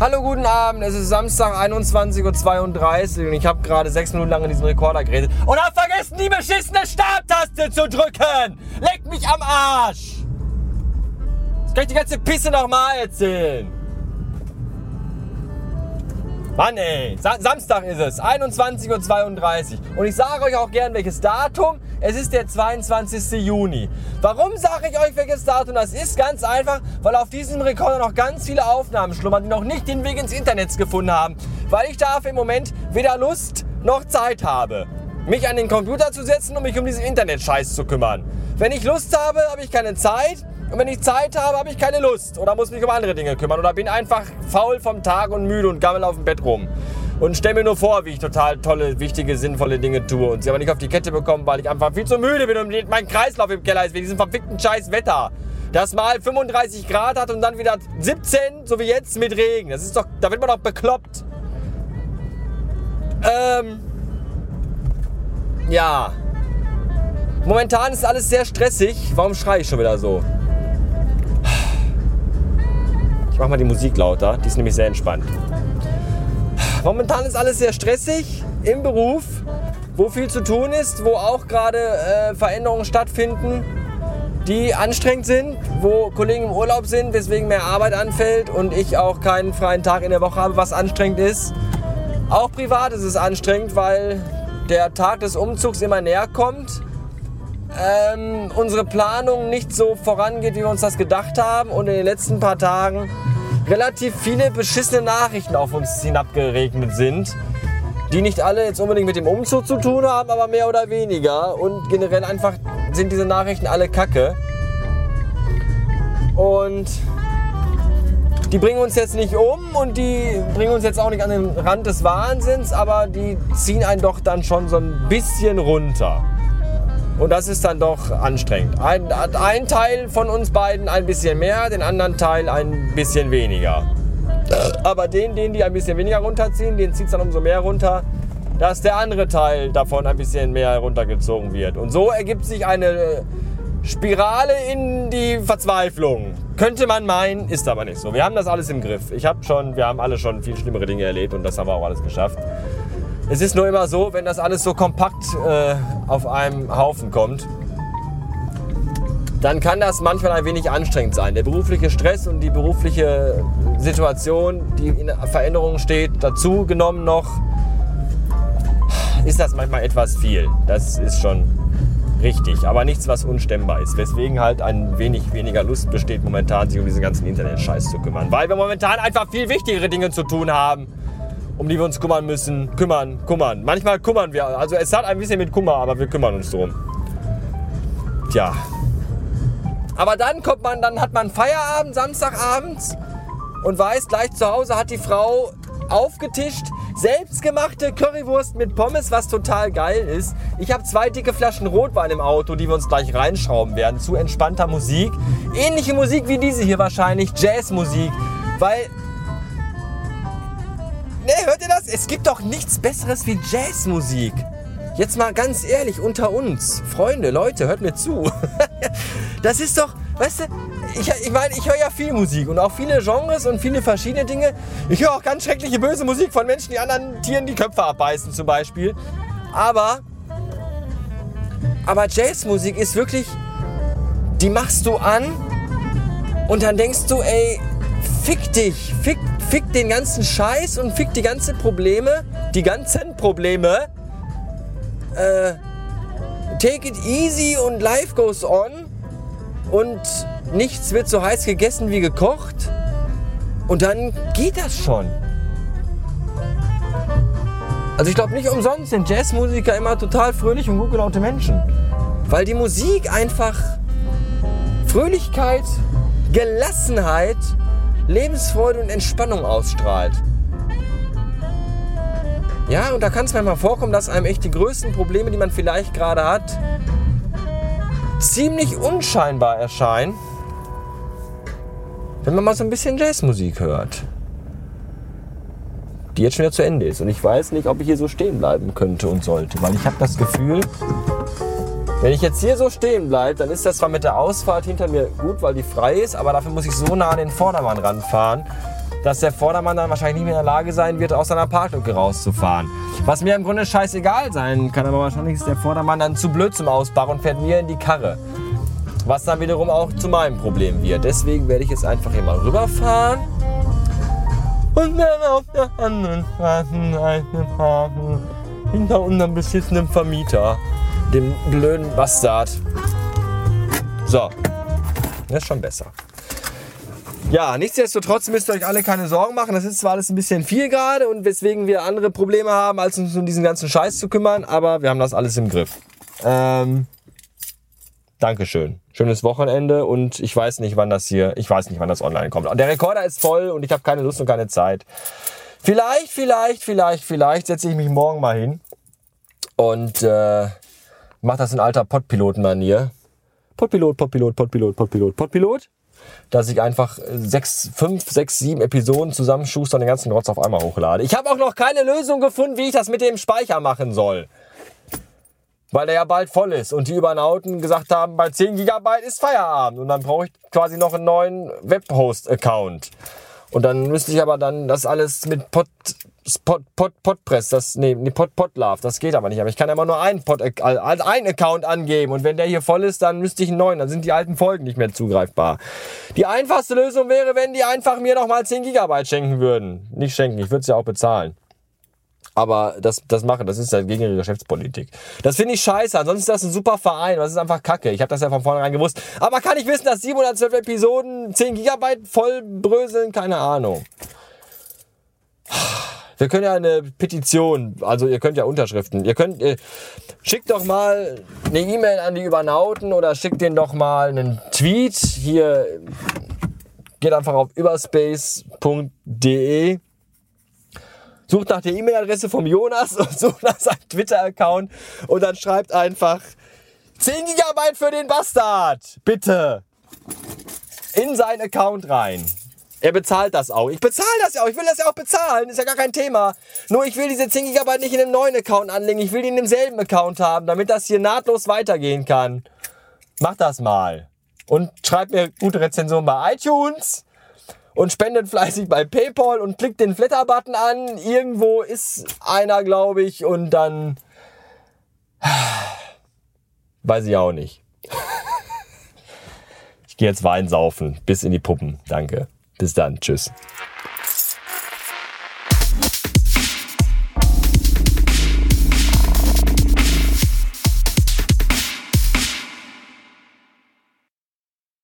Hallo, guten Abend. Es ist Samstag 21.32 Uhr und ich habe gerade sechs Minuten lang in diesem Rekorder geredet und habe vergessen, die beschissene Starttaste zu drücken. Leck mich am Arsch. Das kann ich die ganze Pisse nochmal erzählen. Mann ey, Sa Samstag ist es, 21.32 Uhr. Und ich sage euch auch gern welches Datum. Es ist der 22. Juni. Warum sage ich euch welches Datum? Das ist ganz einfach, weil auf diesem Rekorder noch ganz viele Aufnahmen schlummern, die noch nicht den Weg ins Internet gefunden haben. Weil ich dafür im Moment weder Lust noch Zeit habe, mich an den Computer zu setzen und mich um diesen Internet-Scheiß zu kümmern. Wenn ich Lust habe, habe ich keine Zeit. Und wenn ich Zeit habe, habe ich keine Lust oder muss mich um andere Dinge kümmern oder bin einfach faul vom Tag und müde und gammel auf dem Bett rum. Und stell mir nur vor, wie ich total tolle, wichtige, sinnvolle Dinge tue und sie aber nicht auf die Kette bekomme, weil ich einfach viel zu müde bin und mein Kreislauf im Keller ist wegen diesem verfickten scheiß Wetter. Das mal 35 Grad hat und dann wieder 17, so wie jetzt mit Regen. Das ist doch, da wird man doch bekloppt. Ähm, ja. Momentan ist alles sehr stressig. Warum schreie ich schon wieder so? Ich mach mal die Musik lauter, die ist nämlich sehr entspannt. Momentan ist alles sehr stressig im Beruf, wo viel zu tun ist, wo auch gerade äh, Veränderungen stattfinden, die anstrengend sind, wo Kollegen im Urlaub sind, weswegen mehr Arbeit anfällt und ich auch keinen freien Tag in der Woche habe, was anstrengend ist. Auch privat ist es anstrengend, weil der Tag des Umzugs immer näher kommt. Ähm, unsere Planung nicht so vorangeht, wie wir uns das gedacht haben und in den letzten paar Tagen relativ viele beschissene Nachrichten auf uns hinabgeregnet sind, die nicht alle jetzt unbedingt mit dem Umzug zu tun haben, aber mehr oder weniger. Und generell einfach sind diese Nachrichten alle Kacke. Und die bringen uns jetzt nicht um und die bringen uns jetzt auch nicht an den Rand des Wahnsinns, aber die ziehen einen doch dann schon so ein bisschen runter. Und das ist dann doch anstrengend. Ein, ein Teil von uns beiden ein bisschen mehr, den anderen Teil ein bisschen weniger. Aber den, den die ein bisschen weniger runterziehen, den zieht es dann umso mehr runter, dass der andere Teil davon ein bisschen mehr runtergezogen wird. Und so ergibt sich eine Spirale in die Verzweiflung. Könnte man meinen, ist aber nicht so. Wir haben das alles im Griff. Ich habe schon, wir haben alle schon viel schlimmere Dinge erlebt und das haben wir auch alles geschafft. Es ist nur immer so, wenn das alles so kompakt äh, auf einem Haufen kommt, dann kann das manchmal ein wenig anstrengend sein. Der berufliche Stress und die berufliche Situation, die in Veränderung steht, dazu genommen noch, ist das manchmal etwas viel. Das ist schon richtig, aber nichts, was unstemmbar ist. Weswegen halt ein wenig weniger Lust besteht, momentan sich um diesen ganzen Internet-Scheiß zu kümmern. Weil wir momentan einfach viel wichtigere Dinge zu tun haben um die wir uns kümmern müssen. Kümmern, kümmern. Manchmal kümmern wir. Also es hat ein bisschen mit Kummer, aber wir kümmern uns drum. Tja. Aber dann kommt man, dann hat man Feierabend, Samstagabends und weiß, gleich zu Hause hat die Frau aufgetischt, selbstgemachte Currywurst mit Pommes, was total geil ist. Ich habe zwei dicke Flaschen Rotwein im Auto, die wir uns gleich reinschrauben werden, zu entspannter Musik. Ähnliche Musik wie diese hier wahrscheinlich, Jazzmusik, weil Nee, hört ihr das? Es gibt doch nichts Besseres wie Jazzmusik. Jetzt mal ganz ehrlich unter uns. Freunde, Leute, hört mir zu. das ist doch, weißt du, ich, ich meine, ich höre ja viel Musik und auch viele Genres und viele verschiedene Dinge. Ich höre auch ganz schreckliche böse Musik von Menschen, die anderen Tieren die Köpfe abbeißen zum Beispiel. Aber, aber Jazzmusik ist wirklich, die machst du an und dann denkst du, ey, fick dich, fick, fick den ganzen Scheiß und fick die ganzen Probleme, die ganzen Probleme. Äh, take it easy und life goes on und nichts wird so heiß gegessen wie gekocht und dann geht das schon. Also ich glaube nicht umsonst sind Jazzmusiker immer total fröhlich und gut gelaunte Menschen. Weil die Musik einfach Fröhlichkeit, Gelassenheit Lebensfreude und Entspannung ausstrahlt. Ja, und da kann es manchmal vorkommen, dass einem echt die größten Probleme, die man vielleicht gerade hat, ziemlich unscheinbar erscheinen, wenn man mal so ein bisschen Jazzmusik hört. Die jetzt schon wieder zu Ende ist. Und ich weiß nicht, ob ich hier so stehen bleiben könnte und sollte, weil ich habe das Gefühl, wenn ich jetzt hier so stehen bleibe, dann ist das zwar mit der Ausfahrt hinter mir gut, weil die frei ist, aber dafür muss ich so nah an den Vordermann ranfahren. dass der Vordermann dann wahrscheinlich nicht mehr in der Lage sein wird, aus seiner Parklücke rauszufahren. Was mir im Grunde scheißegal sein kann, aber wahrscheinlich ist der Vordermann dann zu blöd zum Ausbauen und fährt mir in die Karre. Was dann wiederum auch zu meinem Problem wird. Deswegen werde ich jetzt einfach hier mal rüberfahren und dann auf der anderen Straßenseite fahren. Hinter unserem beschissenen Vermieter. Dem blöden Bastard. So. Das ist schon besser. Ja, nichtsdestotrotz müsst ihr euch alle keine Sorgen machen. Das ist zwar alles ein bisschen viel gerade und weswegen wir andere Probleme haben, als uns um diesen ganzen Scheiß zu kümmern, aber wir haben das alles im Griff. Ähm, Dankeschön. Schönes Wochenende und ich weiß nicht, wann das hier, ich weiß nicht, wann das online kommt. Der Rekorder ist voll und ich habe keine Lust und keine Zeit. Vielleicht, vielleicht, vielleicht, vielleicht setze ich mich morgen mal hin und äh, mache das in alter Podpiloten-Manier. Podpilot, Podpilot, Podpilot, Podpilot, Podpilot dass ich einfach sechs, fünf, sechs, sieben Episoden zusammenschuster und den ganzen Rotz auf einmal hochlade. Ich habe auch noch keine Lösung gefunden, wie ich das mit dem Speicher machen soll. Weil der ja bald voll ist und die Übernauten gesagt haben, bei 10 GB ist Feierabend und dann brauche ich quasi noch einen neuen Webhost-Account. Und dann müsste ich aber dann das alles mit Pod, Pod, Pod, Podpress, das, nee, nee Pod, Podlove, das geht aber nicht. Aber ich kann immer nur einen, Pod, also einen Account angeben und wenn der hier voll ist, dann müsste ich einen neuen, dann sind die alten Folgen nicht mehr zugreifbar. Die einfachste Lösung wäre, wenn die einfach mir nochmal 10 GB schenken würden. Nicht schenken, ich würde es ja auch bezahlen. Aber das, das machen, das ist halt gegen ihre Geschäftspolitik. Das finde ich scheiße. Ansonsten ist das ein super Verein. Das ist einfach kacke. Ich habe das ja von vornherein gewusst. Aber kann ich wissen, dass 712 Episoden 10 Gigabyte voll bröseln? Keine Ahnung. Wir können ja eine Petition, also ihr könnt ja Unterschriften. Ihr könnt, äh, schickt doch mal eine E-Mail an die Übernauten oder schickt denen doch mal einen Tweet. Hier geht einfach auf überspace.de sucht nach der E-Mail-Adresse vom Jonas und sucht nach seinem Twitter-Account und dann schreibt einfach 10 GB für den Bastard, bitte, in seinen Account rein. Er bezahlt das auch. Ich bezahle das ja auch. Ich will das ja auch bezahlen. Ist ja gar kein Thema. Nur ich will diese 10 GB nicht in einem neuen Account anlegen. Ich will die in demselben Account haben, damit das hier nahtlos weitergehen kann. Mach das mal. Und schreib mir gute Rezensionen bei iTunes und spendet fleißig bei PayPal und klickt den Flatter-Button an. Irgendwo ist einer, glaube ich, und dann weiß ich auch nicht. ich gehe jetzt Wein saufen. Bis in die Puppen. Danke. Bis dann. Tschüss.